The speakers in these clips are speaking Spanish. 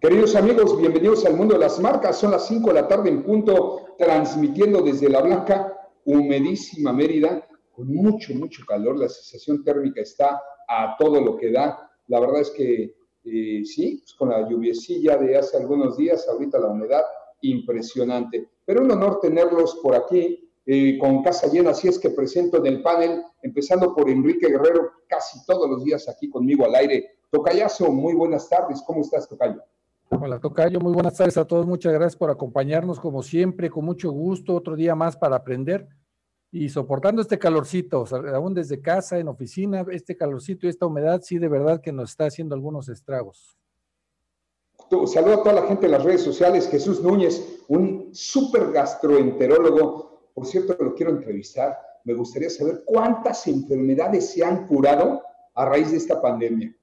Queridos amigos, bienvenidos al mundo de las marcas. Son las 5 de la tarde en punto, transmitiendo desde la blanca, humedísima Mérida, con mucho, mucho calor. La sensación térmica está a todo lo que da. La verdad es que eh, sí, pues con la lluviecilla de hace algunos días, ahorita la humedad, impresionante. Pero un honor tenerlos por aquí, eh, con casa llena, así es que presento en el panel, empezando por Enrique Guerrero, casi todos los días aquí conmigo al aire. Tocayazo, muy buenas tardes, ¿cómo estás, Tocayo? Hola, Tocayo, muy buenas tardes a todos. Muchas gracias por acompañarnos como siempre, con mucho gusto. Otro día más para aprender y soportando este calorcito, aún desde casa, en oficina, este calorcito y esta humedad, sí, de verdad que nos está haciendo algunos estragos. Saludo a toda la gente en las redes sociales. Jesús Núñez, un súper gastroenterólogo. Por cierto, lo quiero entrevistar. Me gustaría saber cuántas enfermedades se han curado a raíz de esta pandemia.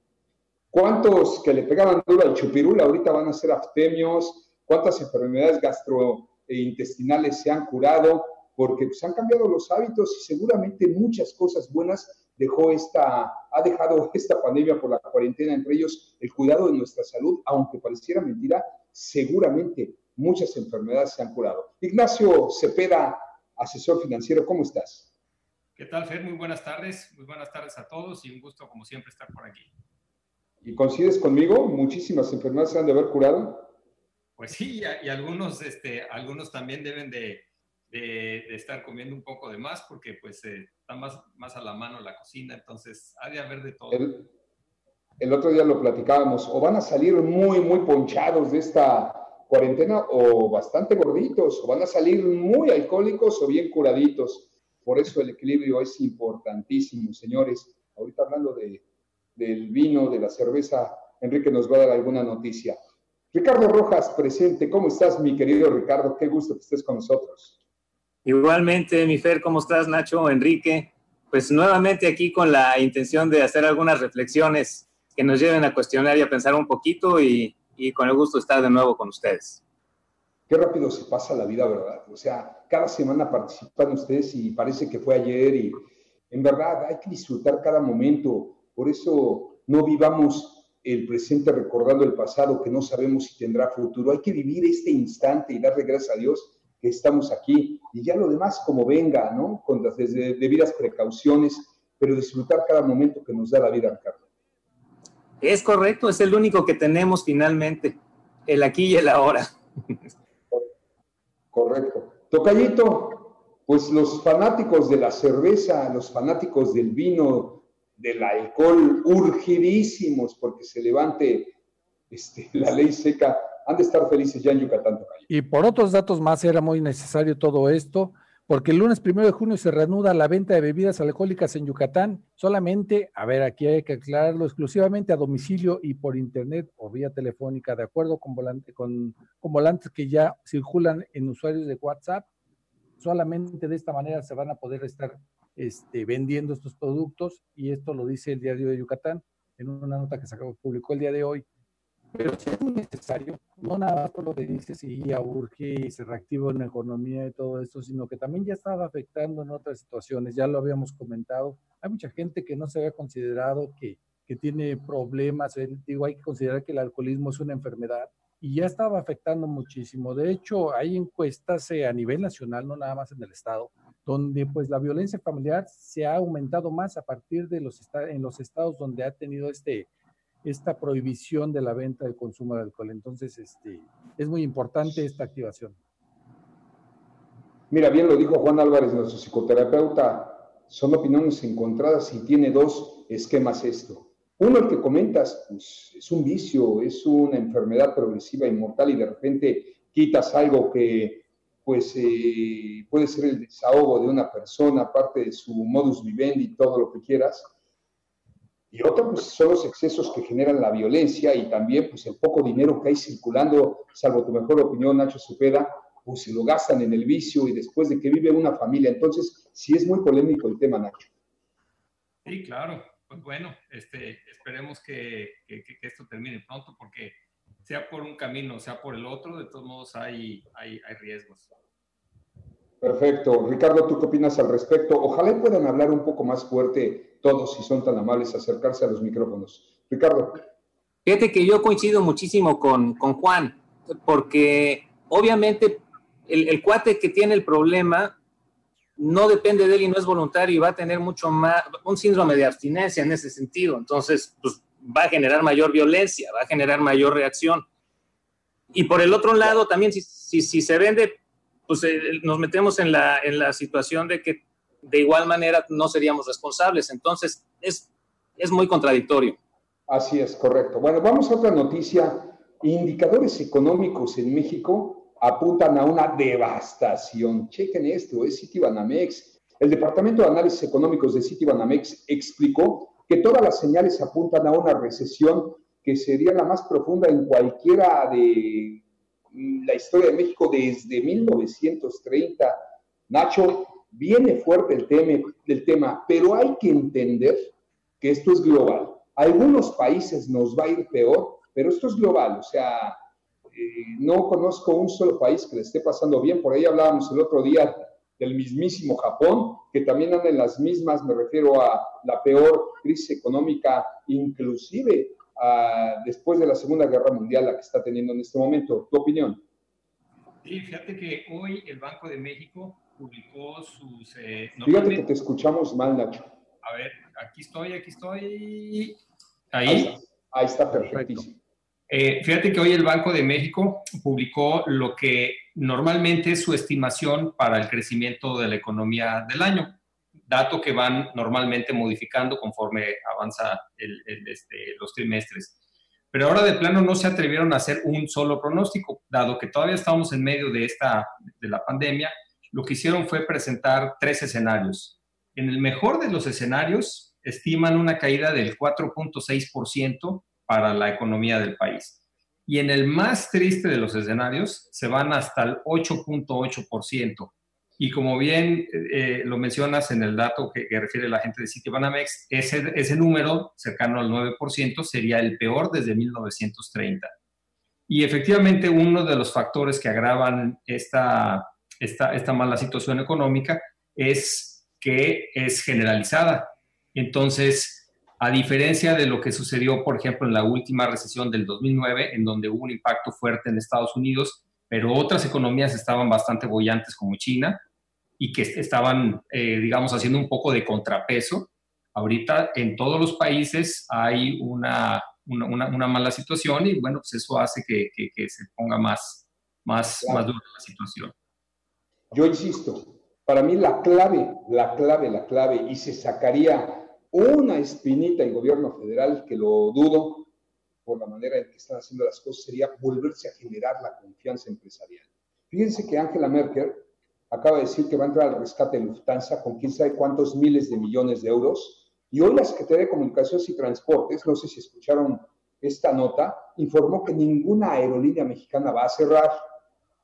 ¿Cuántos que le pegaban duro al chupirul ahorita van a ser aftemios? ¿Cuántas enfermedades gastrointestinales se han curado? Porque pues, han cambiado los hábitos y seguramente muchas cosas buenas dejó esta, ha dejado esta pandemia por la cuarentena, entre ellos el cuidado de nuestra salud, aunque pareciera mentira, seguramente muchas enfermedades se han curado. Ignacio Cepeda, asesor financiero, ¿cómo estás? ¿Qué tal, Fer? Muy buenas tardes, muy buenas tardes a todos y un gusto, como siempre, estar por aquí. ¿Y coincides conmigo? ¿Muchísimas enfermedades se han de haber curado? Pues sí, y, algunos, este, algunos también deben de, de, estar comiendo un poco de más porque pues eh, está más, más a la mano la cocina, entonces ha de haber de todo. El, el, otro día lo platicábamos, o van a salir muy, muy ponchados de esta cuarentena o bastante gorditos, o van a salir muy alcohólicos o bien curaditos. Por eso el equilibrio es importantísimo, señores. Ahorita hablando de, del vino, de la cerveza, Enrique nos va a dar alguna noticia. Ricardo Rojas, presente. ¿Cómo estás, mi querido Ricardo? Qué gusto que estés con nosotros. Igualmente, mi Fer, ¿cómo estás, Nacho, Enrique? Pues nuevamente aquí con la intención de hacer algunas reflexiones que nos lleven a cuestionar y a pensar un poquito y, y con el gusto de estar de nuevo con ustedes. Qué rápido se pasa la vida, ¿verdad? O sea, cada semana participan ustedes y parece que fue ayer y en verdad hay que disfrutar cada momento por eso no vivamos el presente recordando el pasado que no sabemos si tendrá futuro. Hay que vivir este instante y darle gracias a Dios que estamos aquí y ya lo demás como venga, ¿no? Con las debidas precauciones, pero disfrutar cada momento que nos da la vida, Ricardo. Es correcto, es el único que tenemos finalmente, el aquí y el ahora. Correcto. Tocayito, pues los fanáticos de la cerveza, los fanáticos del vino, del alcohol urgidísimos porque se levante este, la ley seca, han de estar felices ya en Yucatán. Y por otros datos más era muy necesario todo esto, porque el lunes primero de junio se reanuda la venta de bebidas alcohólicas en Yucatán, solamente, a ver, aquí hay que aclararlo, exclusivamente a domicilio y por internet o vía telefónica, de acuerdo con, volante, con, con volantes que ya circulan en usuarios de WhatsApp. Solamente de esta manera se van a poder estar este, vendiendo estos productos y esto lo dice el diario de Yucatán en una nota que se publicó el día de hoy. Pero si es necesario, no nada más por lo que dice si ya urge y se reactiva la economía y todo esto, sino que también ya estaba afectando en otras situaciones, ya lo habíamos comentado. Hay mucha gente que no se había considerado que, que tiene problemas, digo, hay que considerar que el alcoholismo es una enfermedad y ya estaba afectando muchísimo. De hecho, hay encuestas eh, a nivel nacional, no nada más en el estado, donde pues la violencia familiar se ha aumentado más a partir de los en los estados donde ha tenido este esta prohibición de la venta de consumo de alcohol. Entonces, este es muy importante esta activación. Mira, bien lo dijo Juan Álvarez, nuestro psicoterapeuta, son opiniones encontradas y tiene dos esquemas esto. Uno, el que comentas, pues es un vicio, es una enfermedad progresiva inmortal y de repente quitas algo que pues eh, puede ser el desahogo de una persona, parte de su modus vivendi, todo lo que quieras. Y otra, pues, son los excesos que generan la violencia y también, pues, el poco dinero que hay circulando, salvo tu mejor opinión, Nacho Cepeda, pues se lo gastan en el vicio y después de que vive una familia. Entonces, sí es muy polémico el tema, Nacho. Sí, claro. Pues bueno, este, esperemos que, que, que esto termine pronto porque sea por un camino, sea por el otro, de todos modos hay, hay, hay riesgos. Perfecto. Ricardo, ¿tú qué opinas al respecto? Ojalá puedan hablar un poco más fuerte todos, si son tan amables, acercarse a los micrófonos. Ricardo. Fíjate que yo coincido muchísimo con, con Juan, porque obviamente el, el, cuate que tiene el problema no depende de él y no es voluntario y va a tener mucho más, un síndrome de abstinencia en ese sentido. Entonces, pues va a generar mayor violencia, va a generar mayor reacción. Y por el otro lado, también si, se vende pues eh, nos metemos en la, en la situación de que de igual manera no seríamos responsables. Entonces, es, es muy contradictorio. Así es, correcto. Bueno, vamos a otra noticia. Indicadores económicos en México apuntan a una devastación. Chequen esto, es Citibanamex. El Departamento de Análisis Económicos de Citibanamex explicó que todas las señales apuntan a una recesión que sería la más profunda en cualquiera de la historia de México desde 1930. Nacho, viene fuerte el tema, el tema, pero hay que entender que esto es global. A algunos países nos va a ir peor, pero esto es global. O sea, eh, no conozco un solo país que le esté pasando bien. Por ahí hablábamos el otro día del mismísimo Japón, que también anda en las mismas, me refiero a la peor crisis económica, inclusive después de la Segunda Guerra Mundial, la que está teniendo en este momento. ¿Tu opinión? Sí, fíjate que hoy el Banco de México publicó sus... Eh, fíjate que te escuchamos mal, Nacho. A ver, aquí estoy, aquí estoy. Ahí. Ahí está, Ahí está perfectísimo. Eh, fíjate que hoy el Banco de México publicó lo que normalmente es su estimación para el crecimiento de la economía del año dato que van normalmente modificando conforme avanza el, este, los trimestres. Pero ahora de plano no se atrevieron a hacer un solo pronóstico, dado que todavía estamos en medio de, esta, de la pandemia, lo que hicieron fue presentar tres escenarios. En el mejor de los escenarios, estiman una caída del 4.6% para la economía del país. Y en el más triste de los escenarios, se van hasta el 8.8%. Y como bien eh, lo mencionas en el dato que, refiere la gente de Citibanamex, ese, ese número, cercano al 9%, sería el peor desde 1930. Y efectivamente, uno de los factores que agravan esta, esta, esta mala situación económica es que es generalizada. Entonces, a diferencia de lo que sucedió, por ejemplo, en la última recesión del 2009, en donde hubo un impacto fuerte en Estados Unidos, pero otras economías estaban bastante bollantes como China, y que estaban, eh, digamos, haciendo un poco de contrapeso. Ahorita en todos los países hay una, una, una, mala situación y bueno, pues eso hace que, que, se ponga más, más, más dura la situación. Yo insisto, para mí la clave, la clave, la clave, y se sacaría una espinita en gobierno federal, que lo dudo por la manera en que están haciendo las cosas, sería volverse a generar la confianza empresarial. Fíjense que Angela Merkel acaba de decir que va a entrar al rescate de Lufthansa con quién sabe cuántos miles de millones de euros. Y hoy la Secretaría de Comunicaciones y Transportes, no sé si escucharon esta nota, informó que ninguna aerolínea mexicana va a cerrar.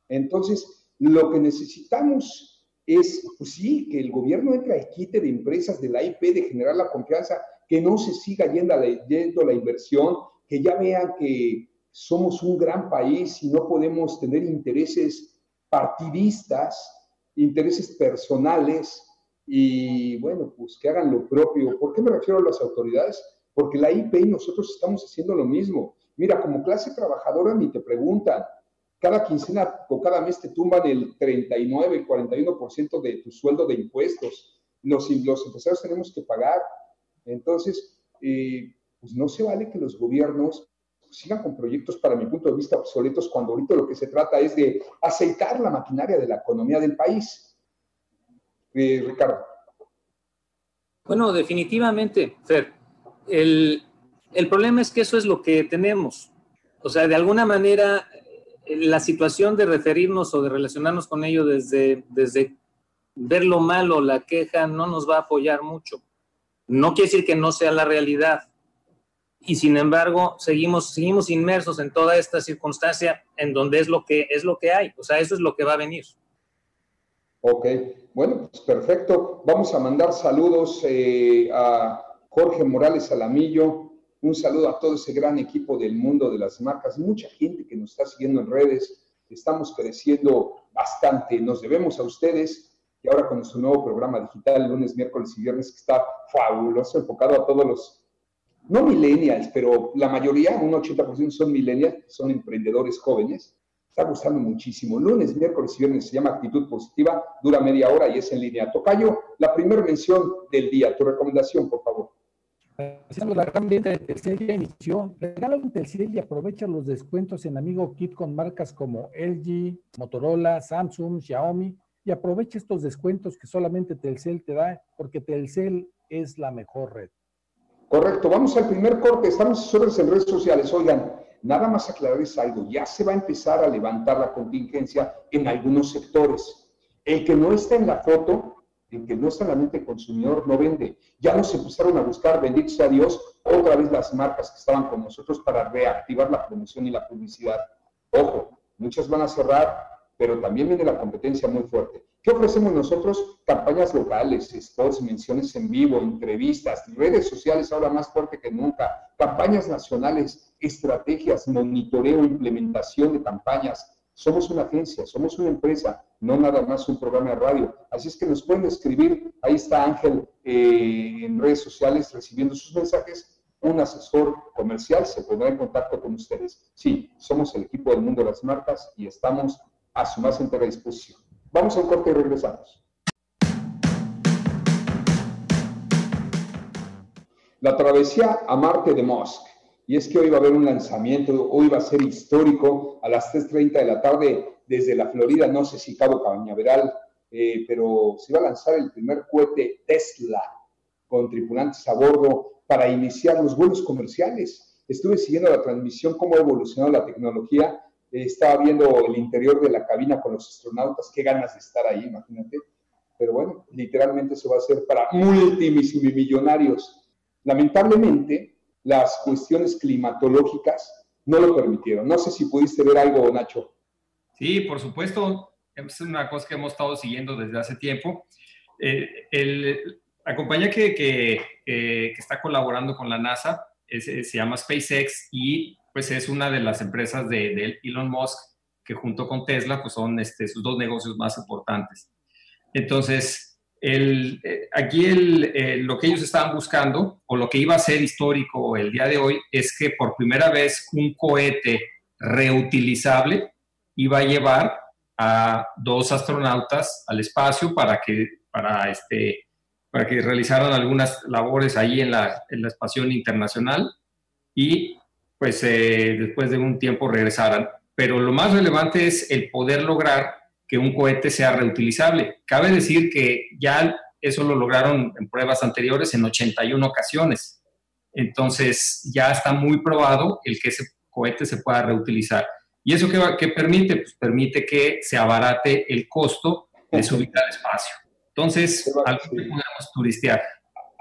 Entonces, lo que necesitamos es, pues sí, que el gobierno entre al quite de empresas de la IP, de generar la confianza, que no se siga yendo la, yendo la inversión, que ya vean que somos un gran país y no podemos tener intereses partidistas intereses personales y bueno, pues que hagan lo propio. ¿Por qué me refiero a las autoridades? Porque la IP y nosotros estamos haciendo lo mismo. Mira, como clase trabajadora ni te preguntan. Cada quincena o cada mes te tumban el 39, el 41% de tu sueldo de impuestos. Los, los empresarios tenemos que pagar. Entonces, eh, pues no se vale que los gobiernos sigan con proyectos, para mi punto de vista, obsoletos, cuando ahorita lo que se trata es de aceitar la maquinaria de la economía del país. Eh, Ricardo. Bueno, definitivamente, Fer. El, el problema es que eso es lo que tenemos. O sea, de alguna manera, la situación de referirnos o de relacionarnos con ello desde, desde ver lo malo, la queja, no nos va a apoyar mucho. No quiere decir que no sea la realidad, y sin embargo seguimos, seguimos inmersos en toda esta circunstancia en donde es lo que es lo que hay, o sea, eso es lo que va a venir. Ok, bueno, pues perfecto. Vamos a mandar saludos eh, a Jorge Morales Alamillo, un saludo a todo ese gran equipo del mundo de las marcas, mucha gente que nos está siguiendo en redes, estamos creciendo bastante, nos debemos a ustedes y ahora con nuestro nuevo programa digital, lunes, miércoles y viernes, que está fabuloso, enfocado a todos los no millennials, pero la mayoría, un 80% son millennials, son emprendedores jóvenes. Está gustando muchísimo. Lunes, miércoles y viernes se llama Actitud Positiva, dura media hora y es en línea. Tocayo, la primera mención del día, tu recomendación, por favor. La gran venta de Telcel ya inició. Regala un Telcel y aprovecha los descuentos en Amigo Kit con marcas como LG, Motorola, Samsung, Xiaomi y aprovecha estos descuentos que solamente Telcel te da porque Telcel es la mejor red. Correcto, vamos al primer corte, estamos sobre en redes sociales. Oigan, nada más aclararles algo, ya se va a empezar a levantar la contingencia en algunos sectores. El que no está en la foto, el que no está en la mente del consumidor, no vende. Ya nos empezaron a buscar, bendito sea Dios, otra vez las marcas que estaban con nosotros para reactivar la promoción y la publicidad. Ojo, muchas van a cerrar, pero también viene la competencia muy fuerte. ¿Qué ofrecemos nosotros? Campañas locales, spots, menciones en vivo, entrevistas, redes sociales ahora más fuerte que nunca, campañas nacionales, estrategias, monitoreo, implementación de campañas. Somos una agencia, somos una empresa, no nada más un programa de radio. Así es que nos pueden escribir, ahí está Ángel eh, en redes sociales recibiendo sus mensajes. Un asesor comercial se pondrá en contacto con ustedes. Sí, somos el equipo del mundo de las marcas y estamos a su más entera disposición. Vamos a corte y regresamos. La travesía a Marte de Musk. Y es que hoy va a haber un lanzamiento, hoy va a ser histórico a las 3.30 de la tarde desde la Florida, no sé si Cabo Cañaveral, eh, pero se va a lanzar el primer cohete Tesla con tripulantes a bordo para iniciar los vuelos comerciales. Estuve siguiendo la transmisión, cómo ha evolucionado la tecnología estaba viendo el interior de la cabina con los astronautas, qué ganas de estar ahí, imagínate. Pero bueno, literalmente se va a hacer para multimillonarios. Lamentablemente, las cuestiones climatológicas no lo permitieron. No sé si pudiste ver algo, Nacho. Sí, por supuesto. Es una cosa que hemos estado siguiendo desde hace tiempo. Eh, la compañía que, que, que, está colaborando con la NASA se llama SpaceX y pues es una de las empresas de, Elon Musk que junto con Tesla pues son este, sus dos negocios más importantes. Entonces, el, eh, aquí eh, lo que ellos estaban buscando o lo que iba a ser histórico el día de hoy es que por primera vez un cohete reutilizable iba a llevar a dos astronautas al espacio para que, para este, para que realizaran algunas labores ahí en la, en la estación internacional y pues eh, después de un tiempo regresaran. Pero lo más relevante es el poder lograr que un cohete sea reutilizable. Cabe decir que ya eso lo lograron en pruebas anteriores en 81 ocasiones. Entonces ya está muy probado el que ese cohete se pueda reutilizar. ¿Y eso qué, qué permite? Pues permite que se abarate el costo de subir al espacio. Entonces, algo que podemos turistear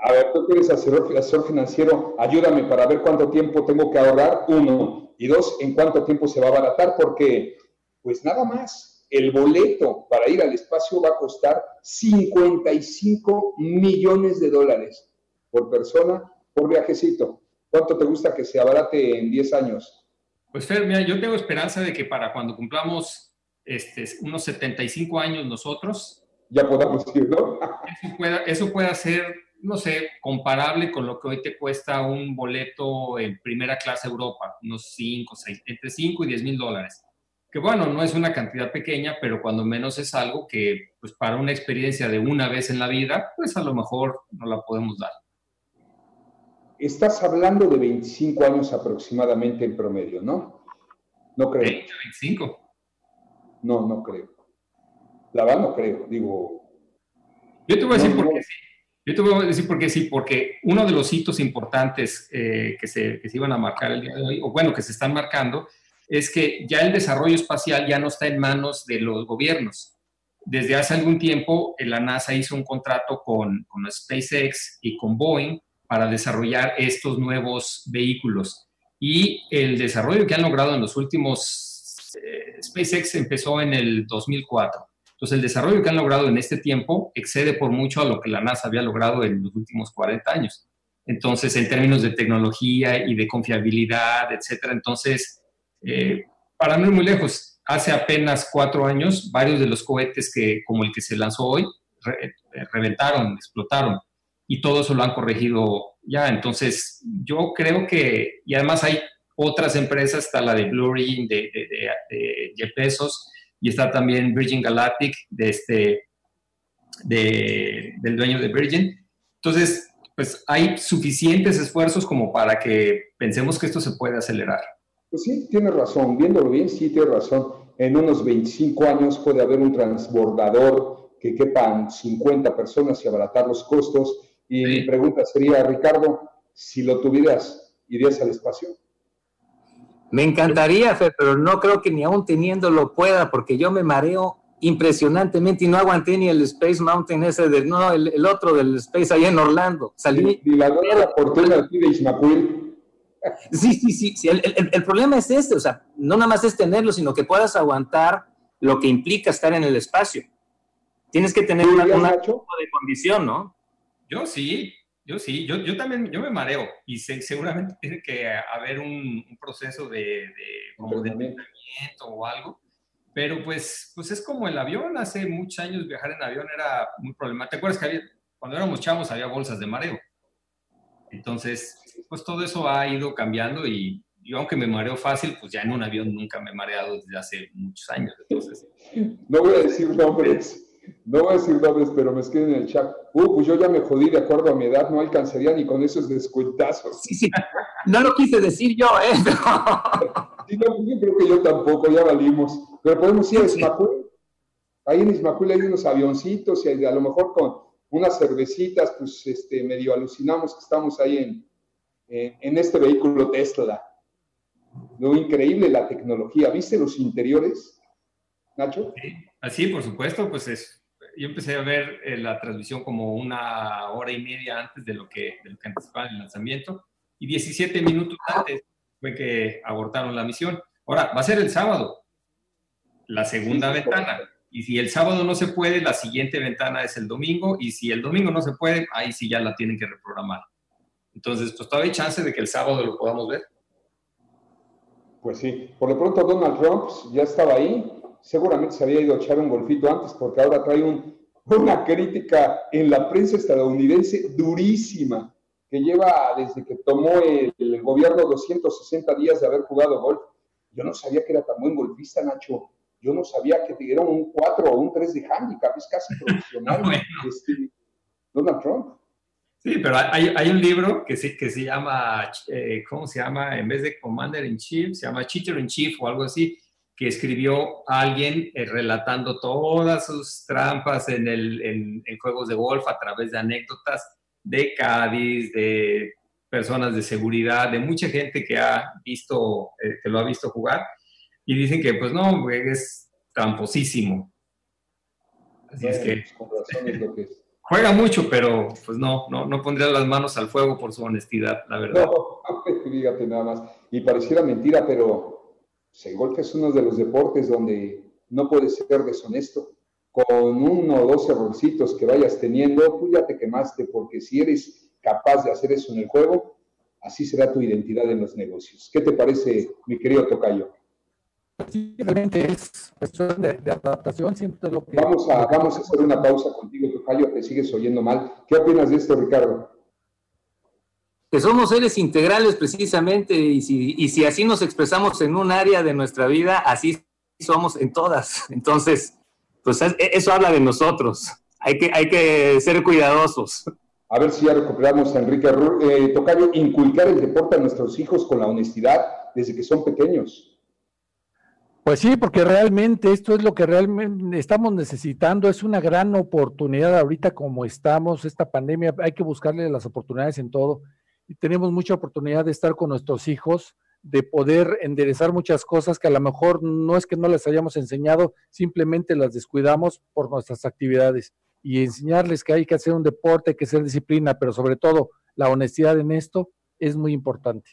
a ver, tú quieres asesor, asesor financiero, ayúdame para ver cuánto tiempo tengo que ahorrar, uno, y dos, en cuánto tiempo se va a abaratar, porque pues nada más, el boleto para ir al espacio va a costar 55 millones de dólares por persona, por viajecito. ¿Cuánto te gusta que se abarate en 10 años? Pues Fer, mira, yo tengo esperanza de que para cuando cumplamos este, unos 75 años nosotros, ya podamos ir, ¿no? eso pueda, eso pueda ser no sé, comparable con lo que hoy te cuesta un boleto en primera clase Europa, unos 5, 6, entre 5 y 10 mil dólares. Que bueno, no es una cantidad pequeña, pero cuando menos es algo que, pues para una experiencia de una vez en la vida, pues a lo mejor no la podemos dar. Estás hablando de 25 años aproximadamente en promedio, ¿no? No creo. 20, 25. No, no creo. La verdad no creo, digo. Yo te voy a decir por qué sí. Yo te voy a decir por qué sí, porque uno de los hitos importantes eh, que, se, que, se, iban a marcar el día de hoy, o bueno, que se están marcando, es que ya el desarrollo espacial ya no está en manos de los gobiernos. Desde hace algún tiempo, la NASA hizo un contrato con, con SpaceX y con Boeing para desarrollar estos nuevos vehículos. Y el desarrollo que han logrado en los últimos, eh, SpaceX empezó en el 2004. Entonces, el desarrollo que han logrado en este tiempo excede por mucho a lo que la NASA había logrado en los últimos 40 años. Entonces, en términos de tecnología y de confiabilidad, etcétera. Entonces, eh, para no ir muy lejos, hace apenas cuatro años, varios de los cohetes que, como el que se lanzó hoy, eh, reventaron, explotaron. Y todo eso lo han corregido ya. Entonces, yo creo que, y además hay otras empresas, está la de Blue Origin, de, de, de, Jeff Bezos, y está también Virgin Galactic, de este, del dueño de Virgin. Entonces, pues hay suficientes esfuerzos como para que pensemos que esto se puede acelerar. Pues sí, tiene razón, viéndolo bien, sí tiene razón. En unos 25 años puede haber un transbordador que quepan 50 personas y abaratar los costos. Y mi pregunta sería, Ricardo, si lo tuvieras, ¿irías al espacio? Me encantaría, Fer, pero no creo que ni aún teniéndolo pueda, porque yo me mareo impresionantemente y no aguanté ni el Space Mountain ese de, no, el, otro del Space allá en Orlando. Salí. Y la fortuna aquí de Ismaquil. Sí, sí, sí, sí. El, el, el, problema es este, o sea, no nada más es tenerlo, sino que puedas aguantar lo que implica estar en el espacio. Tienes que tener una, una tipo de condición, ¿no? Yo sí, yo sí, yo, yo también, yo me mareo y seguramente tiene que haber un, un proceso de, de, como de entrenamiento o algo pero pues, pues es como el avión. Hace muchos años viajar en avión era muy problemático. ¿Te acuerdas que había, cuando éramos chavos había bolsas de mareo? Entonces, pues todo eso ha ido cambiando y yo aunque me mareo fácil, pues ya en un avión nunca me he mareado desde hace muchos años. Entonces, no voy a decir nombres, no voy a decir nombres, pero me escriben en el chat. Uh, pues yo ya me jodí de acuerdo a mi edad, no alcanzaría ni con esos descuentazos. Sí, sí, no lo quise decir yo, ¿eh? sí, no, yo creo que yo tampoco, ya valimos. Pero podemos ir a Ismacul. Ahí en Ismacul hay unos avioncitos y a lo mejor con unas cervecitas, pues este, medio alucinamos que estamos ahí en, en, este vehículo Tesla. Lo increíble la tecnología. ¿Viste los interiores, Nacho? Sí, así, por supuesto, pues es, yo empecé a ver eh, la transmisión como una hora y media antes de lo que, de lo que anticipaba el lanzamiento y 17 minutos antes fue que abortaron la misión. Ahora, va a ser el sábado, la segunda ventana. Y si el sábado no se puede, la siguiente ventana es el domingo. Y si el domingo no se puede, ahí sí ya la tienen que reprogramar. Entonces, pues todavía hay chance de que el sábado lo podamos ver. Pues sí. Por lo pronto, Donald Trump ya estaba ahí. Seguramente se había ido a echar un golfito antes porque ahora trae un, una crítica en la prensa estadounidense durísima que lleva desde que tomó el, el gobierno 260 días de haber jugado golf. Yo no sabía que era tan buen golfista, Nacho yo no sabía que dieron un 4 o un 3 de handicap, es casi profesional. este, Donald Trump. Sí, pero hay, hay, un libro que se, que se llama, eh, ¿cómo se llama? En vez de Commander in Chief, se llama Cheater in Chief o algo así, que escribió alguien eh, relatando todas sus trampas en, el, en, en, juegos de golf a través de anécdotas de Cádiz, de personas de seguridad, de mucha gente que ha visto, eh, que lo ha visto jugar y dicen que pues no, es tramposísimo. Así es que, juega mucho, pero pues no, no, no pondría las manos al fuego por su honestidad, la verdad. No, fíjate nada más. Y pareciera mentira, pero el golf es uno de los deportes donde no puedes ser deshonesto. Con uno o dos errorcitos que vayas teniendo, tú ya te quemaste, porque si eres capaz de hacer eso en el juego, así será tu identidad en los negocios. ¿Qué te parece, mi querido Tocayo? Realmente es cuestión de, adaptación, siempre lo que... Vamos a, vamos a hacer una pausa contigo, Tocayo, te sigues oyendo mal. ¿Qué opinas de esto, Ricardo? Que somos seres integrales precisamente y si, y si así nos expresamos en un área de nuestra vida, así somos en todas. Entonces, pues eso habla de nosotros. Hay que, hay que ser cuidadosos. A ver si ya recuperamos a Enrique eh, Tocayo, inculcar el deporte a nuestros hijos con la honestidad desde que son pequeños. Pues sí, porque realmente esto es lo que realmente estamos necesitando, es una gran oportunidad ahorita como estamos, esta pandemia, hay que buscarle las oportunidades en todo y tenemos mucha oportunidad de estar con nuestros hijos, de poder enderezar muchas cosas que a lo mejor no es que no les hayamos enseñado, simplemente las descuidamos por nuestras actividades y enseñarles que hay que hacer un deporte, que hacer disciplina, pero sobre todo la honestidad en esto es muy importante.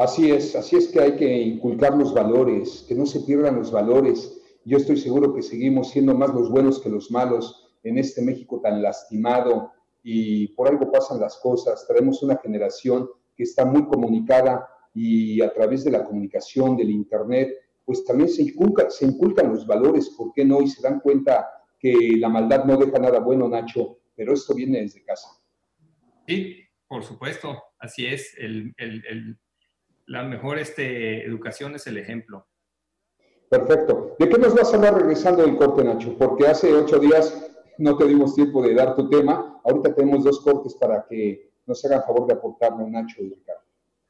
Así es, así es que hay que inculcar los valores, que no se pierdan los valores. Yo estoy seguro que seguimos siendo más los buenos que los malos en este México tan lastimado y por algo pasan las cosas. Tenemos una generación que está muy comunicada y a través de la comunicación, del Internet, pues también se, inculca, se inculcan los valores, ¿por qué no? Y se dan cuenta que la maldad no deja nada bueno, Nacho, pero esto viene desde casa. Sí, por supuesto, así es. El, la mejor este, educación es el ejemplo. Perfecto. ¿De qué nos vas a hablar regresando del corte, Nacho? Porque hace ocho días no te dimos tiempo de dar tu tema. Ahorita tenemos dos cortes para que nos hagan favor de aportarlo, Nacho y Ricardo.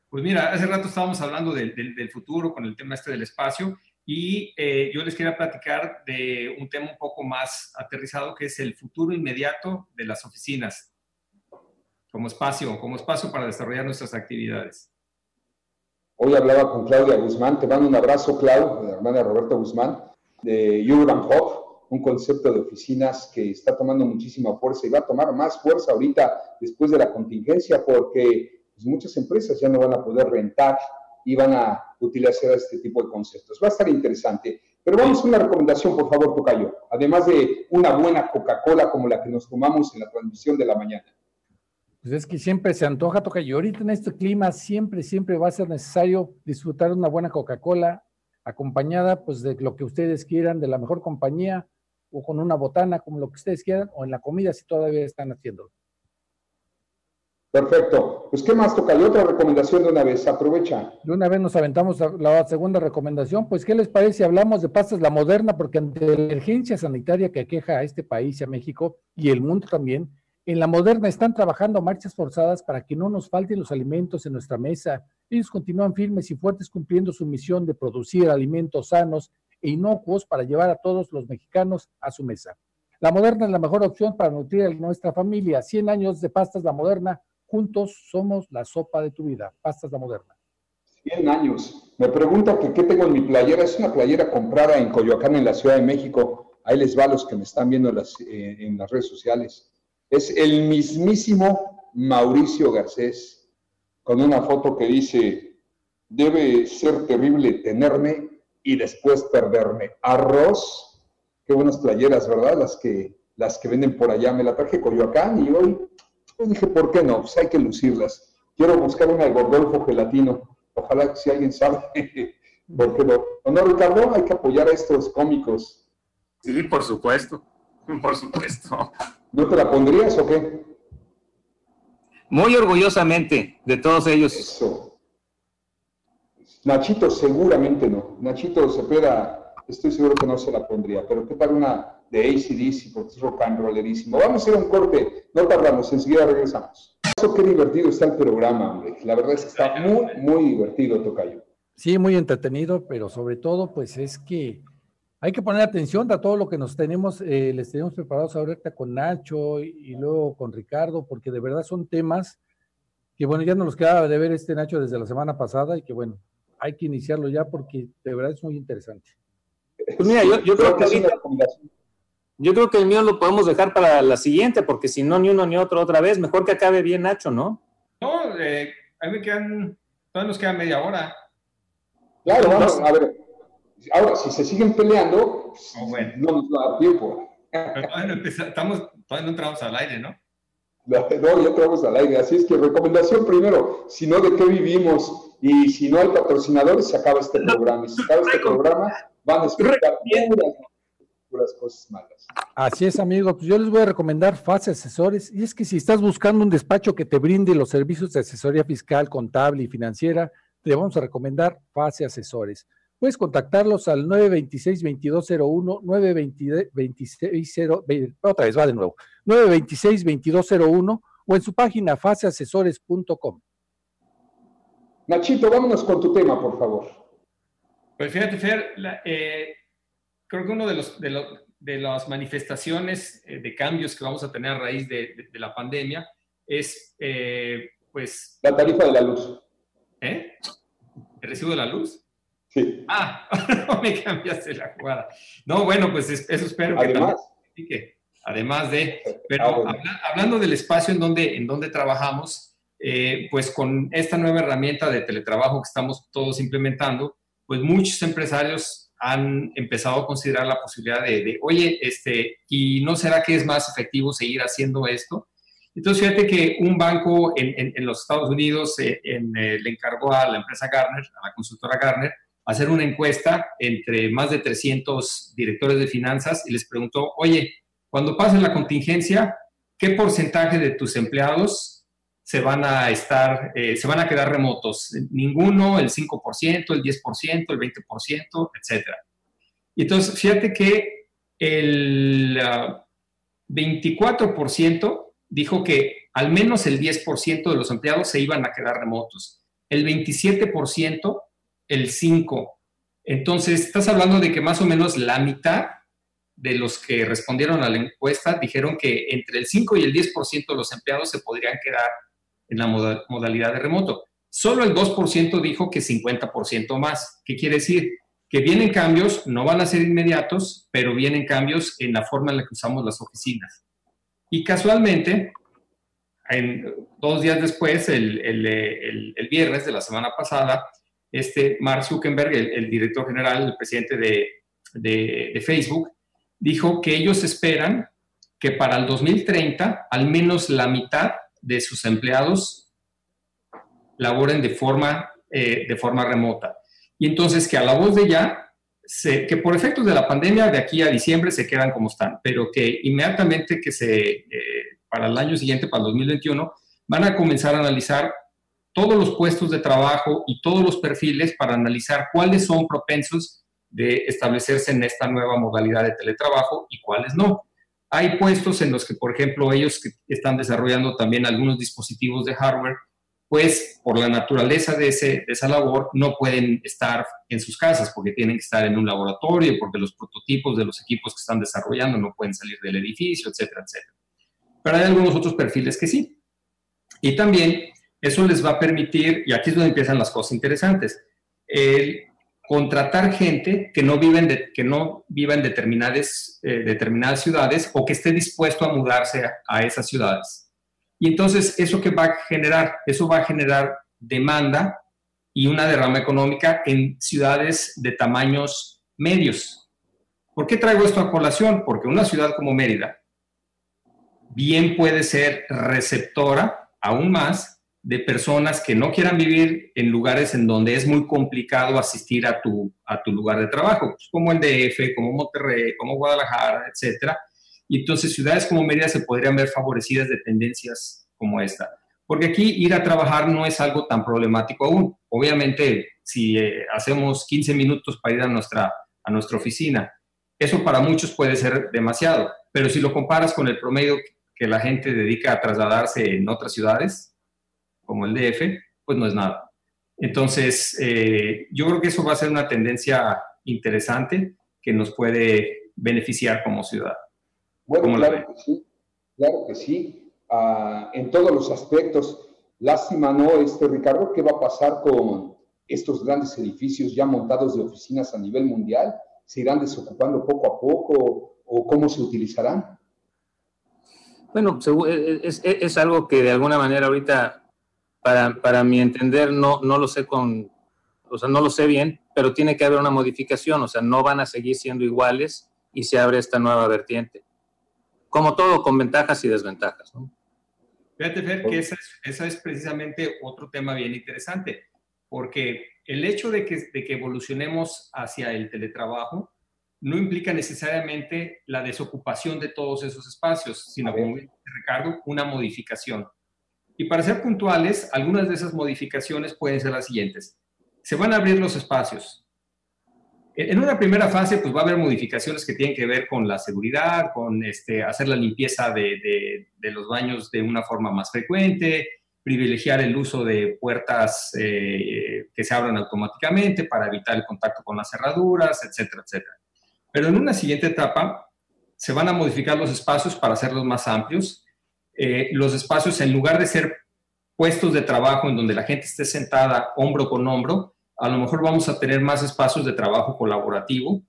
Pues mira, hace rato estábamos hablando del, del, futuro con el tema este del espacio y eh, yo les quería platicar de un tema un poco más aterrizado que es el futuro inmediato de las oficinas como espacio, como espacio para desarrollar nuestras actividades. Hoy hablaba con Claudia Guzmán, te mando un abrazo, Clau, la hermana Roberta Guzmán, de Urban Hub, un concepto de oficinas que está tomando muchísima fuerza y va a tomar más fuerza ahorita después de la contingencia porque pues, muchas empresas ya no van a poder rentar y van a utilizar este tipo de conceptos. Va a estar interesante. Pero vamos a una recomendación, por favor, Tocayo. Además de una buena Coca-Cola como la que nos tomamos en la transmisión de la mañana. Pues es que siempre se antoja, Tocayo. Ahorita en este clima siempre, siempre va a ser necesario disfrutar una buena Coca-Cola acompañada pues de lo que ustedes quieran, de la mejor compañía o con una botana, como lo que ustedes quieran, o en la comida si todavía están haciéndolo. Perfecto. Pues, ¿qué más toca? Y otra recomendación de una vez, aprovecha. De una vez nos aventamos la segunda recomendación. Pues, ¿qué les parece si hablamos de pastas la moderna? Porque ante la emergencia sanitaria que aqueja a este país y a México y el mundo también, en la moderna están trabajando marchas forzadas para que no nos falten los alimentos en nuestra mesa. Ellos continúan firmes y fuertes cumpliendo su misión de producir alimentos sanos e inocuos para llevar a todos los mexicanos a su mesa. La moderna es la mejor opción para nutrir a nuestra familia. 100 años de pastas la moderna Juntos somos la sopa de tu vida. Pastas la moderna. 100 años. Me pregunta qué tengo en mi playera. Es una playera comprada en Coyoacán, en la Ciudad de México. Ahí les va a los que me están viendo en las, eh, en las redes sociales. Es el mismísimo Mauricio Garcés, con una foto que dice, debe ser terrible tenerme y después perderme. Arroz, qué buenas playeras, ¿verdad? Las que, las que venden por allá. Me la traje Coyoacán y hoy dije, ¿por qué no? Pues hay que lucirlas. Quiero buscar una de Gordolfo Gelatino. Ojalá si alguien sabe, ¿por qué no? ¿O no, Ricardo? Hay que apoyar a estos cómicos. Sí, por supuesto. Por supuesto. ¿No te la pondrías o qué? Muy orgullosamente de todos ellos. Eso. Nachito seguramente no. Nachito Cepeda, estoy seguro que no se la pondría. Pero ¿qué tal una de ACDC, porque es rock and rollerísimo. Vamos a ir a un corte, no tardamos, enseguida regresamos. Eso qué divertido está el programa, hombre. La verdad es que está muy, muy divertido, Tocayo. Sí, muy entretenido, pero sobre todo, pues es que hay que poner atención a todo lo que nos tenemos, eh, les tenemos preparados ahorita con Nacho y, luego con Ricardo, porque de verdad son temas que, bueno, ya nos los quedaba de ver este Nacho desde la semana pasada y que, bueno, hay que iniciarlo ya porque de verdad es muy interesante. Pues mira, yo, creo que ahorita, yo creo que el mío lo podemos dejar para la siguiente, porque si no, ni uno ni otro otra vez, mejor que acabe bien Nacho, ¿no? No, eh, a mí me quedan, todavía nos queda media hora. Claro, vamos, a ver. Ahora, si se siguen peleando, pues, oh, no nos va a dar tiempo. todavía no, estamos, todavía no entramos al aire, ¿no? No, ya entramos al aire. Así es que recomendación primero, si no, ¿de qué vivimos? Y si no hay patrocinadores, se acaba este programa. Y si se acaba este programa, van a escuchar puras cosas malas. Así es, amigo. Pues yo les voy a recomendar Fase Asesores. Y es que si estás buscando un despacho que te brinde los servicios de asesoría fiscal, contable y financiera, te vamos a recomendar Fase Asesores. Puedes contactarlos al 926-2201, 926 otra vez va de nuevo, 926-2201 o en su página faseasesores.com. Nachito, vámonos con tu tema, por favor. Pues fíjate, Fer, eh, creo que uno de los, de, las manifestaciones eh, de cambios que vamos a tener a raíz de, la pandemia es, eh, pues... La tarifa de la luz. ¿Eh? ¿El recibo de la luz? Sí. Ah, no me cambiaste la jugada. No, bueno, pues eso espero Además, que además de, pero ah, hablando del espacio en donde, en donde trabajamos, eh, pues con esta nueva herramienta de teletrabajo que estamos todos implementando, pues muchos empresarios han empezado a considerar la posibilidad de, oye, este, ¿y no será que es más efectivo seguir haciendo esto? Entonces, fíjate que un banco en, en, los Estados Unidos eh, en, eh, le encargó a la empresa Garner, a la consultora Garner, hacer una encuesta entre más de 300 directores de finanzas y les preguntó, oye, cuando pase la contingencia, ¿qué porcentaje de tus empleados se van a estar, eh, se van a quedar remotos? Ninguno, el 5%, el 10%, el 20%, etcétera. Y entonces, fíjate que el 24% ah, dijo que al menos el 10% de los empleados se iban a quedar remotos. El 27%, el 5%. Entonces, estás hablando de que más o menos la mitad de los que respondieron a la encuesta dijeron que entre el 5 y el 10% de los empleados se podrían quedar en la modalidad de remoto. Solo el 2% dijo que 50% más. ¿Qué quiere decir? Que vienen cambios, no van a ser inmediatos, pero vienen cambios en la forma en la que usamos las oficinas. Y casualmente, en, dos días después, el, viernes de la semana pasada, este Mark Zuckerberg, el, director general, el presidente de, de, Facebook, dijo que ellos esperan que para el 2030 al menos la mitad de sus empleados laboren de forma, eh, de forma remota. Y entonces que a la voz de ya que por efectos de la pandemia de aquí a diciembre se quedan como están, pero que inmediatamente que se, eh, para el año siguiente, para el 2021, van a comenzar a analizar todos los puestos de trabajo y todos los perfiles para analizar cuáles son propensos de establecerse en esta nueva modalidad de teletrabajo y cuáles no. Hay puestos en los que, por ejemplo, ellos que están desarrollando también algunos dispositivos de hardware, pues por la naturaleza de, ese, esa labor no pueden estar en sus casas porque tienen que estar en un laboratorio, porque los prototipos de los equipos que están desarrollando no pueden salir del edificio, etcétera, etcétera. Pero hay algunos otros perfiles que sí. Y también eso les va a permitir, y aquí es donde empiezan las cosas interesantes, el contratar gente que no, viven de, que no viva en determinadas, eh, determinadas ciudades o que esté dispuesto a mudarse a esas ciudades. Y entonces, ¿eso qué va a generar? Eso va a generar demanda y una derrama económica en ciudades de tamaños medios. ¿Por qué traigo esto a colación? Porque una ciudad como Mérida bien puede ser receptora aún más de personas que no quieran vivir en lugares en donde es muy complicado asistir a tu, a tu lugar de trabajo, pues como el DF, como Monterrey, como Guadalajara, etcétera, y entonces ciudades como Mérida se podrían ver favorecidas de tendencias como esta. Porque aquí ir a trabajar no es algo tan problemático aún. Obviamente, si eh, hacemos 15 minutos para ir a nuestra, a nuestra oficina, eso para muchos puede ser demasiado. Pero si lo comparas con el promedio que la gente dedica a trasladarse en otras ciudades, como el DF, pues no es nada. Entonces, eh, yo creo que eso va a ser una tendencia interesante que nos puede beneficiar como ciudad. Bueno, claro que sí, claro que sí, ah, en todos los aspectos. Lástima, ¿no, este Ricardo? ¿Qué va a pasar con estos grandes edificios ya montados de oficinas a nivel mundial? ¿Se irán desocupando poco a poco o cómo se utilizarán? Bueno, es, es, algo que de alguna manera ahorita, para, para, mi entender, no, no lo sé con, o sea, no lo sé bien, pero tiene que haber una modificación, o sea, no van a seguir siendo iguales y se abre esta nueva vertiente como todo, con ventajas y desventajas. ¿no? Fíjate, Fer, que ese es, precisamente otro tema bien interesante, porque el hecho de que, de que evolucionemos hacia el teletrabajo no implica necesariamente la desocupación de todos esos espacios, sino, como dice Ricardo, una modificación. Y para ser puntuales, algunas de esas modificaciones pueden ser las siguientes. Se van a abrir los espacios, en una primera fase, pues va a haber modificaciones que tienen que ver con la seguridad, con este, hacer la limpieza de, los baños de una forma más frecuente, privilegiar el uso de puertas eh, que se abran automáticamente para evitar el contacto con las cerraduras, etcétera, etcétera. Pero en una siguiente etapa se van a modificar los espacios para hacerlos más amplios. Eh, los espacios, en lugar de ser puestos de trabajo en donde la gente esté sentada hombro con hombro, a lo mejor vamos a tener más espacios de trabajo colaborativo,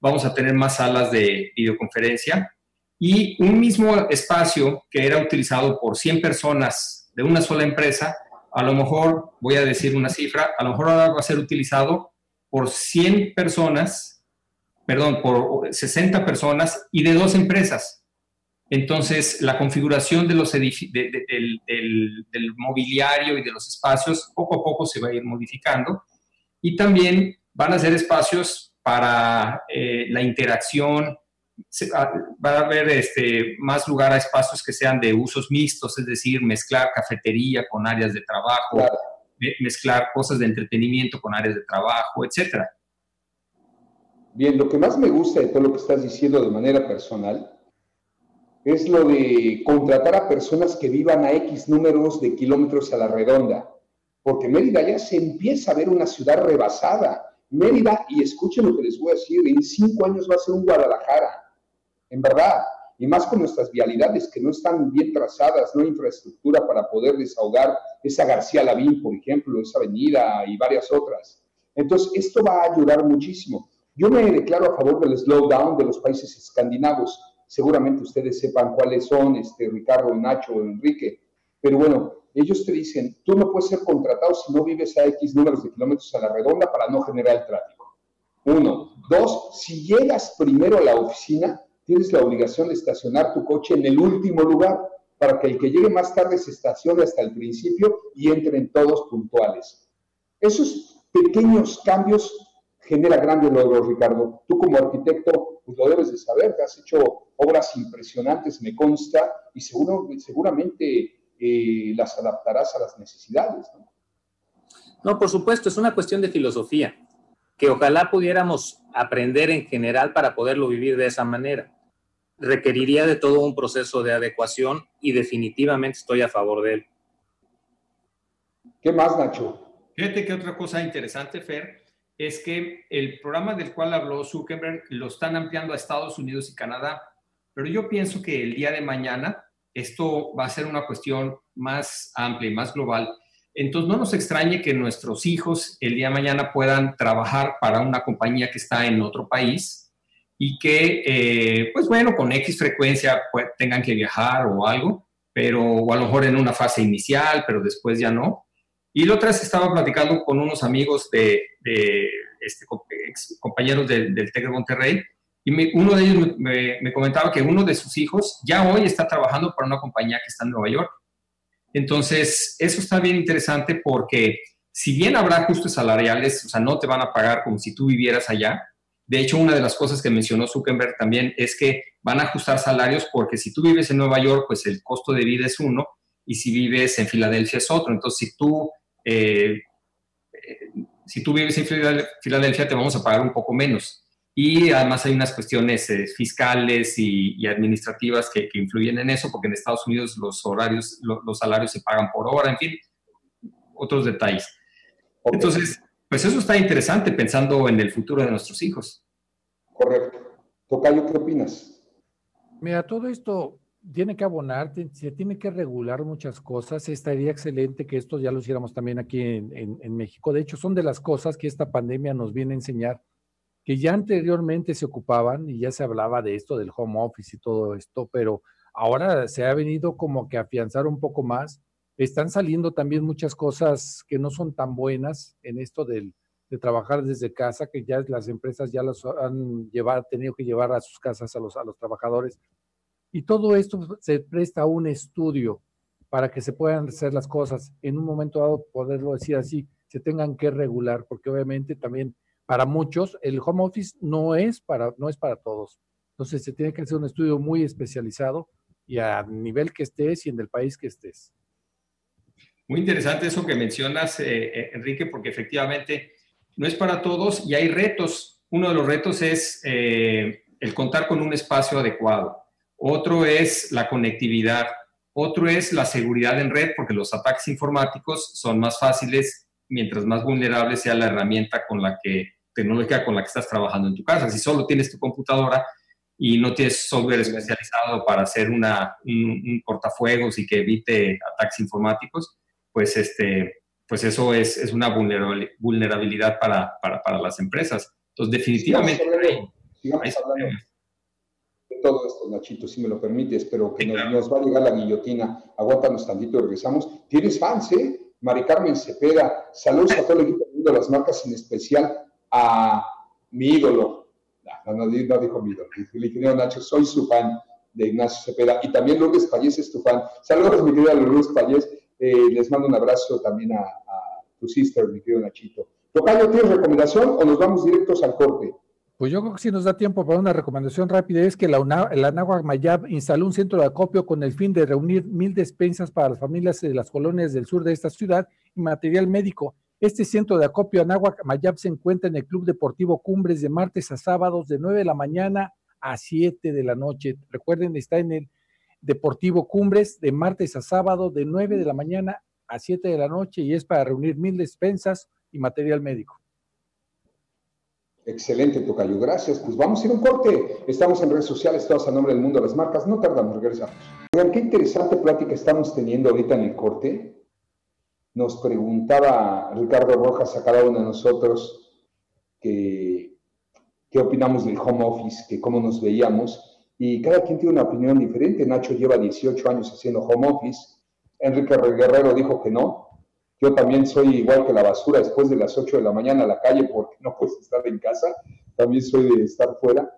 vamos a tener más salas de videoconferencia y un mismo espacio que era utilizado por 100 personas de una sola empresa, a lo mejor, voy a decir una cifra, a lo mejor ahora va a ser utilizado por 100 personas, perdón, por 60 personas y de dos empresas. Entonces, la configuración de los del, del, mobiliario y de los espacios poco a poco se va a ir modificando. Y también van a ser espacios para eh, la interacción, va a haber este, más lugar a espacios que sean de usos mixtos, es decir, mezclar cafetería con áreas de trabajo, mezclar cosas de entretenimiento con áreas de trabajo, etcétera. Bien, lo que más me gusta de todo lo que estás diciendo de manera personal es lo de contratar a personas que vivan a X números de kilómetros a la redonda, porque Mérida ya se empieza a ver una ciudad rebasada. Mérida, y escuchen lo que les voy a decir, en cinco años va a ser un Guadalajara en verdad, y más con nuestras vialidades que no están bien trazadas, no hay infraestructura para poder desahogar esa García Lavín, por ejemplo, esa avenida y varias otras. Entonces, esto va a ayudar muchísimo. Yo me declaro a favor del slowdown de los países escandinavos. Seguramente ustedes sepan cuáles son, este, Ricardo, Nacho, Enrique. Pero bueno, ellos te dicen, tú no puedes ser contratado si no vives a X números de kilómetros a la redonda para no generar tráfico. Uno. Dos, si llegas primero a la oficina, tienes la obligación de estacionar tu coche en el último lugar para que el que llegue más tarde se estacione hasta el principio y entren todos puntuales. Esos pequeños cambios generan grandes logros, Ricardo. Tú como arquitecto pues lo debes de saber, te has hecho obras impresionantes, me consta, y seguro, seguramente eh, las adaptarás a las necesidades. ¿no? no, por supuesto, es una cuestión de filosofía, que ojalá pudiéramos aprender en general para poderlo vivir de esa manera requeriría de todo un proceso de adecuación y definitivamente estoy a favor de él. ¿Qué más, Nacho? Fíjate que otra cosa interesante, Fer, es que el programa del cual habló Zuckerberg lo están ampliando a Estados Unidos y Canadá, pero yo pienso que el día de mañana esto va a ser una cuestión más amplia y más global. Entonces, no nos extrañe que nuestros hijos el día de mañana puedan trabajar para una compañía que está en otro país y que, eh, pues bueno, con X frecuencia pues, tengan que viajar o algo, pero o a lo mejor en una fase inicial, pero después ya no. Y la otra vez estaba platicando con unos amigos de, de este, compañeros del, del TEC de Monterrey, y uno de ellos me, me, comentaba que uno de sus hijos ya hoy está trabajando para una compañía que está en Nueva York. Entonces, eso está bien interesante porque si bien habrá ajustes salariales, o sea, no te van a pagar como si tú vivieras allá, de hecho, una de las cosas que mencionó Zuckerberg también es que van a ajustar salarios porque si tú vives en Nueva York, pues el costo de vida es uno y si vives en Filadelfia es otro. Entonces, si tú, eh, eh, si tú vives en Filadelfia, te vamos a pagar un poco menos. Y además hay unas cuestiones eh, fiscales y, administrativas que, influyen en eso, porque en Estados Unidos los horarios, los salarios se pagan por hora, en fin, otros detalles. Entonces, pues eso está interesante pensando en el futuro de nuestros hijos. Correcto. Tocayo, ¿qué opinas? Mira, todo esto tiene que abonar, se tiene que regular muchas cosas. Estaría excelente que esto ya lo hiciéramos también aquí en, en, México. De hecho, son de las cosas que esta pandemia nos viene a enseñar, que ya anteriormente se ocupaban y ya se hablaba de esto, del home office y todo esto, pero ahora se ha venido como que afianzar un poco más están saliendo también muchas cosas que no son tan buenas en esto del, de trabajar desde casa, que ya las empresas ya las han llevar, tenido que llevar a sus casas a los, a los trabajadores. Y todo esto se presta a un estudio para que se puedan hacer las cosas. En un momento dado, poderlo decir así, se tengan que regular, porque obviamente también para muchos el home office no es para, no es para todos. Entonces se tiene que hacer un estudio muy especializado y a nivel que estés y en el país que estés. Muy interesante eso que mencionas, eh, eh, Enrique, porque efectivamente no es para todos y hay retos. Uno de los retos es eh, el contar con un espacio adecuado. Otro es la conectividad. Otro es la seguridad en red, porque los ataques informáticos son más fáciles mientras más vulnerable sea la herramienta con la que, tecnológica con la que estás trabajando en tu casa. Si solo tienes tu computadora y no tienes software especializado para hacer una, un, un cortafuegos y que evite ataques informáticos, pues, este, pues eso es, es una vulnerabilidad para, para, para, las empresas. Entonces, definitivamente... Sigamos hablando, todo esto, Nachito, si me lo permites, pero que nos, va a llegar la guillotina. Aguántanos tantito y regresamos. Tienes fans, ¿eh? Mari Carmen Cepeda, saludos a todo el equipo de las marcas, en especial a mi ídolo. No, no, no dijo mi ídolo, mi querido Nacho, soy su fan de Ignacio Cepeda y también Lourdes Payés es tu fan. Saludos, mi querida Lourdes Payés. Eh, les mando un abrazo también a, a tu sister, mi querido Nachito. Tocayo, ¿tienes recomendación o nos vamos directos al corte? Pues yo creo que si nos da tiempo para una recomendación rápida, es que la, la Mayab instaló un centro de acopio con el fin de reunir mil despensas para las familias de las colonias del sur de esta ciudad y material médico. Este centro de acopio Anáhuac Mayab se encuentra en el Club Deportivo Cumbres de martes a sábados de 9 de la mañana a 7 de la noche. Recuerden, está en el Deportivo Cumbres de martes a sábado de 9 de la mañana a 7 de la noche y es para reunir mil despensas y material médico. Excelente, Tocayo. Gracias. Pues vamos a ir a un corte. Estamos en redes sociales, todas a nombre del mundo de las marcas. No tardamos, regresamos. Vean qué interesante plática estamos teniendo ahorita en el corte. Nos preguntaba Ricardo Rojas a cada uno de nosotros que, qué opinamos del home office, que cómo nos veíamos. Y cada quien tiene una opinión diferente. Nacho lleva 18 años haciendo home office. Enrique Guerrero dijo que no, yo también soy igual que la basura después de las 8 de la mañana a la calle porque no puedes estar en casa. También soy de estar fuera.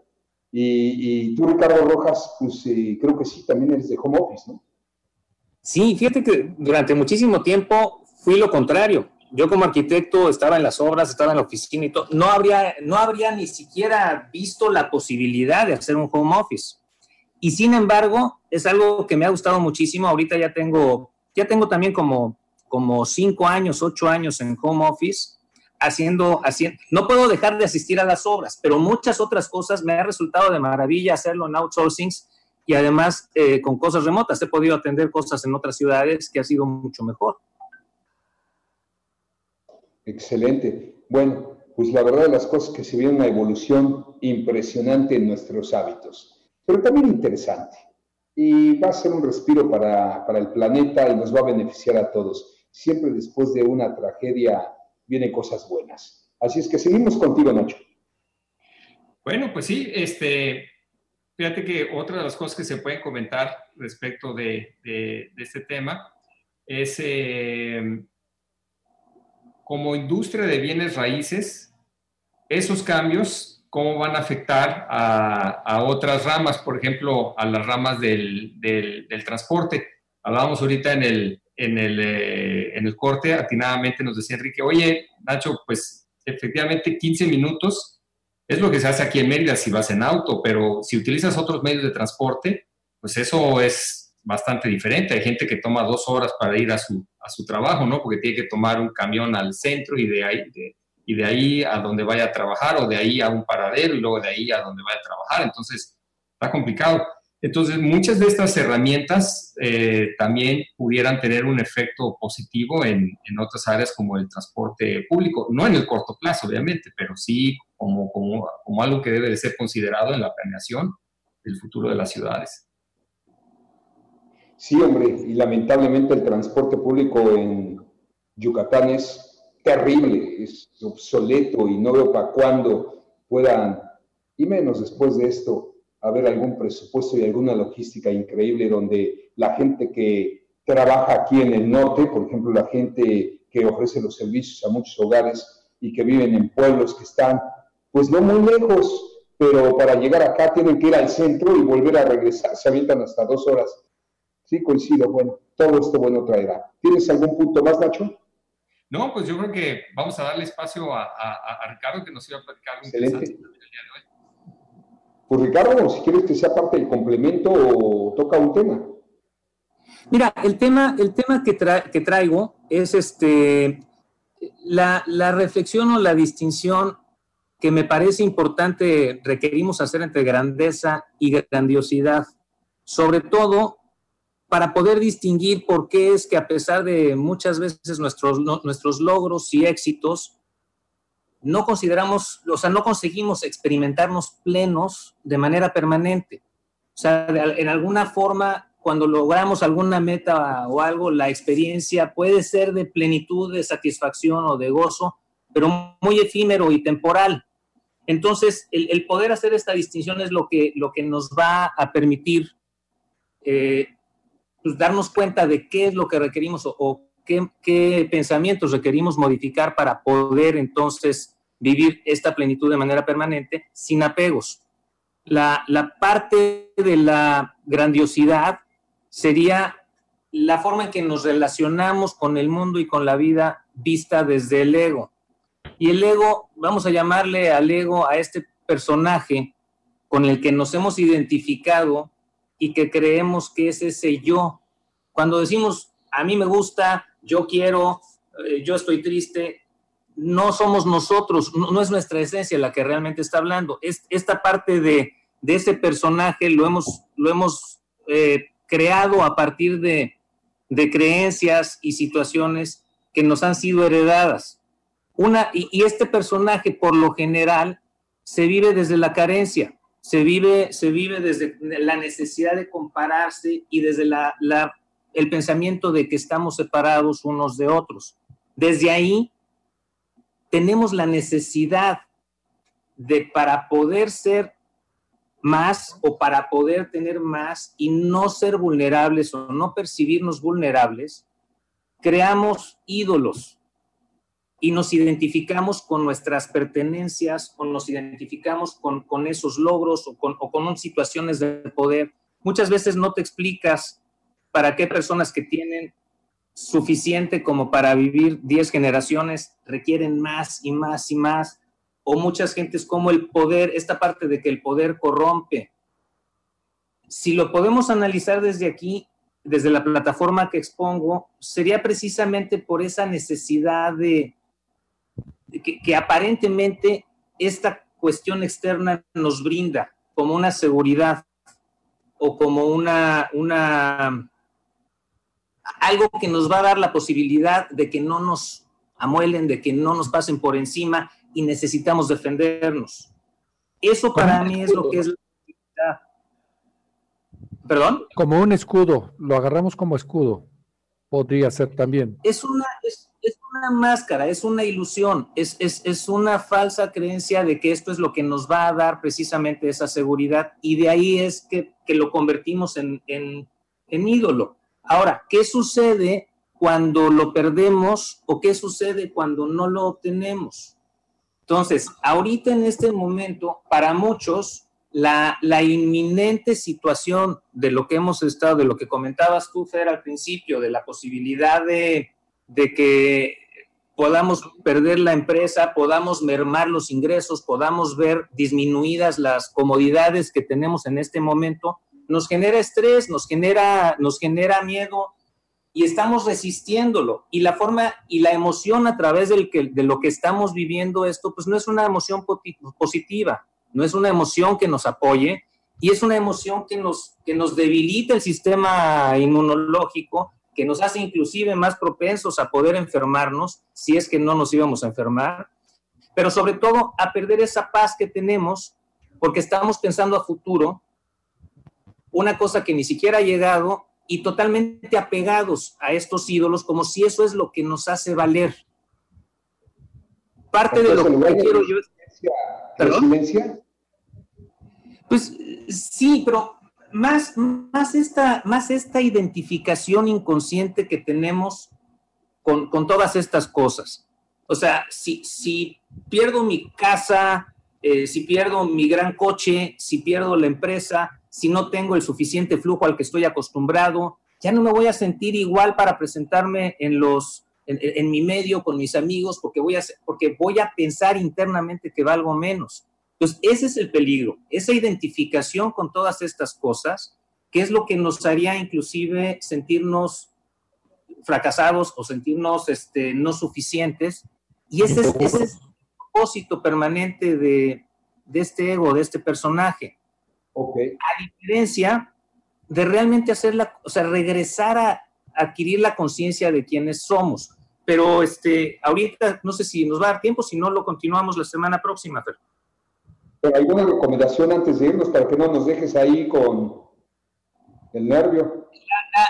Y, tú, Ricardo Rojas, pues eh, creo que sí, también eres de home office, ¿no? Sí, fíjate que durante muchísimo tiempo fui lo contrario. Yo como arquitecto estaba en las obras, estaba en la oficina y todo. No habría, no habría ni siquiera visto la posibilidad de hacer un home office. Y sin embargo, es algo que me ha gustado muchísimo. Ahorita ya tengo, ya tengo también como como cinco años, ocho años en home office, haciendo, haciendo, no puedo dejar de asistir a las obras, pero muchas otras cosas me ha resultado de maravilla hacerlo en outsourcing y además eh, con cosas remotas. He podido atender cosas en otras ciudades que ha sido mucho mejor. Excelente. Bueno, pues la verdad de las cosas que se ve una evolución impresionante en nuestros hábitos, pero también interesante. Y va a ser un respiro para, para el planeta y nos va a beneficiar a todos siempre después de una tragedia vienen cosas buenas. Así es que seguimos contigo, Nacho. Bueno, pues sí, este, fíjate que otra de las cosas que se pueden comentar respecto de, este tema es eh, como industria de bienes raíces, esos cambios, cómo van a afectar a, otras ramas, por ejemplo, a las ramas del, del transporte. Hablábamos ahorita en el, en el, eh, en el corte, atinadamente nos decía Enrique, oye, Nacho, pues efectivamente 15 minutos es lo que se hace aquí en Mérida si vas en auto, pero si utilizas otros medios de transporte, pues eso es bastante diferente. Hay gente que toma dos horas para ir a su, a su trabajo, ¿no? Porque tiene que tomar un camión al centro y de ahí, y de ahí a donde vaya a trabajar, o de ahí a un paradero y luego de ahí a donde vaya a trabajar. Entonces, está complicado. Entonces, muchas de estas herramientas eh, también pudieran tener un efecto positivo en, otras áreas como el transporte público, no en el corto plazo, obviamente, pero sí como, como, como algo que debe de ser considerado en la planeación del futuro de las ciudades. Sí, hombre, y lamentablemente el transporte público en Yucatán es terrible, es obsoleto y no veo para cuándo puedan, y menos después de esto, haber algún presupuesto y alguna logística increíble donde la gente que trabaja aquí en el norte, por ejemplo, la gente que ofrece los servicios a muchos hogares y que viven en pueblos que están, pues no muy lejos, pero para llegar acá tienen que ir al centro y volver a regresar, se avientan hasta dos horas. Sí, coincido, bueno, todo esto bueno traerá. ¿Tienes algún punto más, Nacho? No, pues yo creo que vamos a darle espacio a, Ricardo que nos iba a platicar Excelente. el día de hoy. Pues Ricardo, si quieres que sea parte del complemento o toca un tema. Mira, el tema, el tema que, traigo es este, la, la, reflexión o la distinción que me parece importante requerimos hacer entre grandeza y grandiosidad, sobre todo para poder distinguir por qué es que a pesar de muchas veces nuestros, nuestros logros y éxitos, no consideramos, o sea, no conseguimos experimentarnos plenos de manera permanente. O sea, en alguna forma, cuando logramos alguna meta o algo, la experiencia puede ser de plenitud, de satisfacción o de gozo, pero muy efímero y temporal. Entonces, el, poder hacer esta distinción es lo que, lo que nos va a permitir eh, pues, darnos cuenta de qué es lo que requerimos o, qué, qué, pensamientos requerimos modificar para poder entonces vivir esta plenitud de manera permanente sin apegos. La, la parte de la grandiosidad sería la forma en que nos relacionamos con el mundo y con la vida vista desde el ego. Y el ego, vamos a llamarle al ego a este personaje con el que nos hemos identificado y que creemos que es ese yo. Cuando decimos, a mí me gusta, yo quiero, eh, yo estoy triste, no somos nosotros, no, es nuestra esencia la que realmente está hablando. Es, esta parte de, ese personaje lo hemos, lo hemos eh, creado a partir de, de creencias y situaciones que nos han sido heredadas. Una, y, este personaje, por lo general, se vive desde la carencia, se vive, se vive desde la necesidad de compararse y desde la, el pensamiento de que estamos separados unos de otros. Desde ahí tenemos la necesidad de para poder ser más o para poder tener más y no ser vulnerables o no percibirnos vulnerables, creamos ídolos y nos identificamos con nuestras pertenencias o nos identificamos con, con esos logros o con, o con situaciones de poder. Muchas veces no te explicas para qué personas que tienen suficiente como para vivir 10 generaciones requieren más y más y más. O muchas gentes como el poder, esta parte de que el poder corrompe. Si lo podemos analizar desde aquí, desde la plataforma que expongo, sería precisamente por esa necesidad de, que, aparentemente esta cuestión externa nos brinda como una seguridad o como una, una algo que nos va a dar la posibilidad de que no nos amuelen, de que no nos pasen por encima y necesitamos defendernos. Eso para mí es lo que es la ¿Perdón? Como un escudo, lo agarramos como escudo, podría ser también. Es una, es una máscara, es una ilusión, es, es, una falsa creencia de que esto es lo que nos va a dar precisamente esa seguridad y de ahí es que, lo convertimos en, en, en ídolo. Ahora, ¿qué sucede cuando lo perdemos o qué sucede cuando no lo obtenemos? Entonces, ahorita en este momento, para muchos, la, inminente situación de lo que hemos estado, de lo que comentabas tú, Fer, al principio, de la posibilidad de que podamos perder la empresa, podamos mermar los ingresos, podamos ver disminuidas las comodidades que tenemos en este momento, nos genera estrés, nos genera, nos genera miedo y estamos resistiéndolo. Y la forma y la emoción a través de lo que estamos viviendo esto, pues no es una emoción positiva, no es una emoción que nos apoye y es una emoción que nos, que nos debilita el sistema inmunológico que nos hace inclusive más propensos a poder enfermarnos, si es que no nos íbamos a enfermar, pero sobre todo a perder esa paz que tenemos porque estamos pensando a futuro, una cosa que ni siquiera ha llegado y totalmente apegados a estos ídolos como si eso es lo que nos hace valer. Parte de lo que quiero yo... ¿Perdón? Pues sí, pero más, más, esta, más esta identificación inconsciente que tenemos con, todas estas cosas. O sea, si, si pierdo mi casa, eh, si pierdo mi gran coche, si pierdo la empresa, si no tengo el suficiente flujo al que estoy acostumbrado, ya no me voy a sentir igual para presentarme en los en, mi medio con mis amigos porque voy a porque voy a pensar internamente que valgo menos. Entonces, ese es el peligro, esa identificación con todas estas cosas, que es lo que nos haría inclusive sentirnos fracasados o sentirnos este, no suficientes. Y ese es, ese es el propósito permanente de, de, este ego, de este personaje. Okay. A diferencia de realmente hacerla, o sea, regresar a adquirir la conciencia de quiénes somos. Pero este, ahorita no sé si nos va a dar tiempo, si no lo continuamos la semana próxima, Fer. ¿Alguna recomendación antes de irnos para que no nos dejes ahí con el nervio?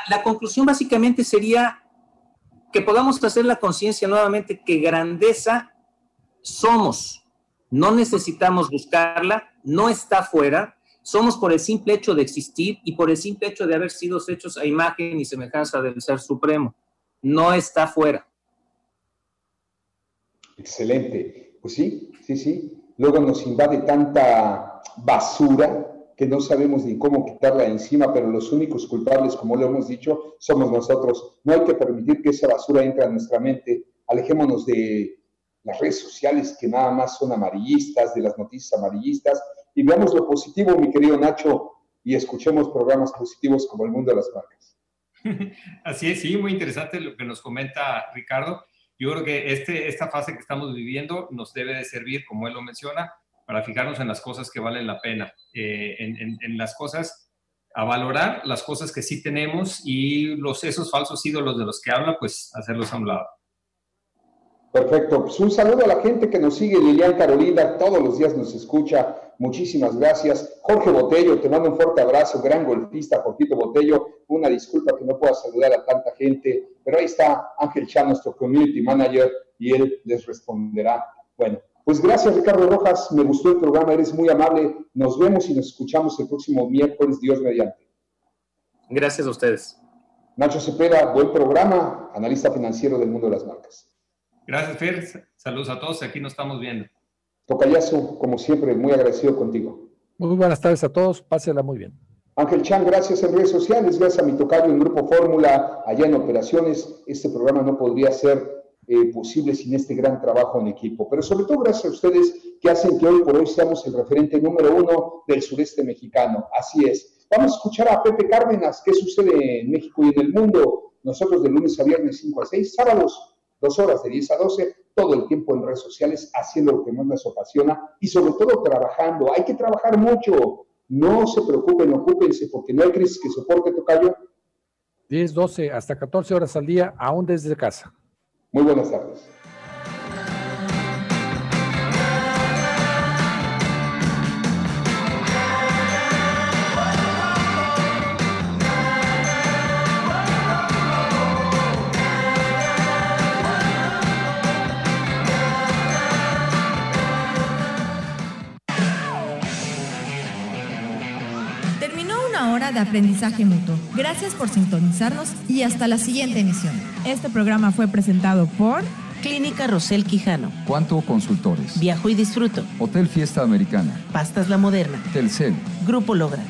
La, conclusión básicamente sería que podamos hacer la conciencia nuevamente que grandeza somos. No necesitamos buscarla, no está fuera, somos por el simple hecho de existir y por el simple hecho de haber sido hechos a imagen y semejanza del Ser Supremo. No está fuera. Excelente. Pues sí, sí, sí. Luego nos invade tanta basura que no sabemos ni cómo quitarla encima, pero los únicos culpables, como lo hemos dicho, somos nosotros. No hay que permitir que esa basura entre a nuestra mente. Alejémonos de las redes sociales que nada más son amarillistas, de las noticias amarillistas, y veamos lo positivo, mi querido Nacho, y escuchemos programas positivos como El Mundo de las Marcas. Así es, sí, muy interesante lo que nos comenta Ricardo. Yo creo que este, esta fase que estamos viviendo nos debe de servir, como él lo menciona, para fijarnos en las cosas que valen la pena, eh, en, las cosas, a valorar las cosas que sí tenemos y los, esos falsos ídolos de los que habla, pues hacerlos a un lado. Perfecto. Pues un saludo a la gente que nos sigue, Lilian Carolina, todos los días nos escucha. Muchísimas gracias. Jorge Botello, te mando un fuerte abrazo, gran golfista, Jorgito Botello. Una disculpa que no pueda saludar a tanta gente, pero ahí está Ángel Chan, nuestro community manager, y él les responderá. Bueno, pues gracias, Ricardo Rojas. Me gustó el programa, eres muy amable. Nos vemos y nos escuchamos el próximo miércoles, Dios mediante. Gracias a ustedes. Nacho Cepeda, buen programa, analista financiero del mundo de las marcas. Gracias, Fer. Saludos a todos. Aquí nos estamos viendo. Tocayazo, como siempre, muy agradecido contigo. Muy buenas tardes a todos. Pásela muy bien. Ángel Chan, gracias en redes sociales, gracias a mi tocayo en Grupo Fórmula, allá en Operaciones. Este programa no podría ser eh, posible sin este gran trabajo en equipo. Pero sobre todo gracias a ustedes que hacen que hoy por hoy seamos el referente número uno del sureste mexicano. Así es. Vamos a escuchar a Pepe Cárdenas, qué sucede en México y en el mundo. Nosotros de lunes a viernes 5 a 6, sábados dos horas de 10 a 12, todo el tiempo en redes sociales, haciendo lo que más nos apasiona y sobre todo trabajando. Hay que trabajar mucho. No se preocupen, ocúpense, porque no hay crisis que soporte, Tocayo. 10, 12, hasta 14 horas al día, aún desde casa. Muy buenas tardes. De aprendizaje mutuo. Gracias por sintonizarnos y hasta la siguiente emisión. Este programa fue presentado por Clínica Rosel Quijano, Cuanto Consultores, Viajo y Disfruto, Hotel Fiesta Americana, Pastas La Moderna, Telcel, Grupo Logra.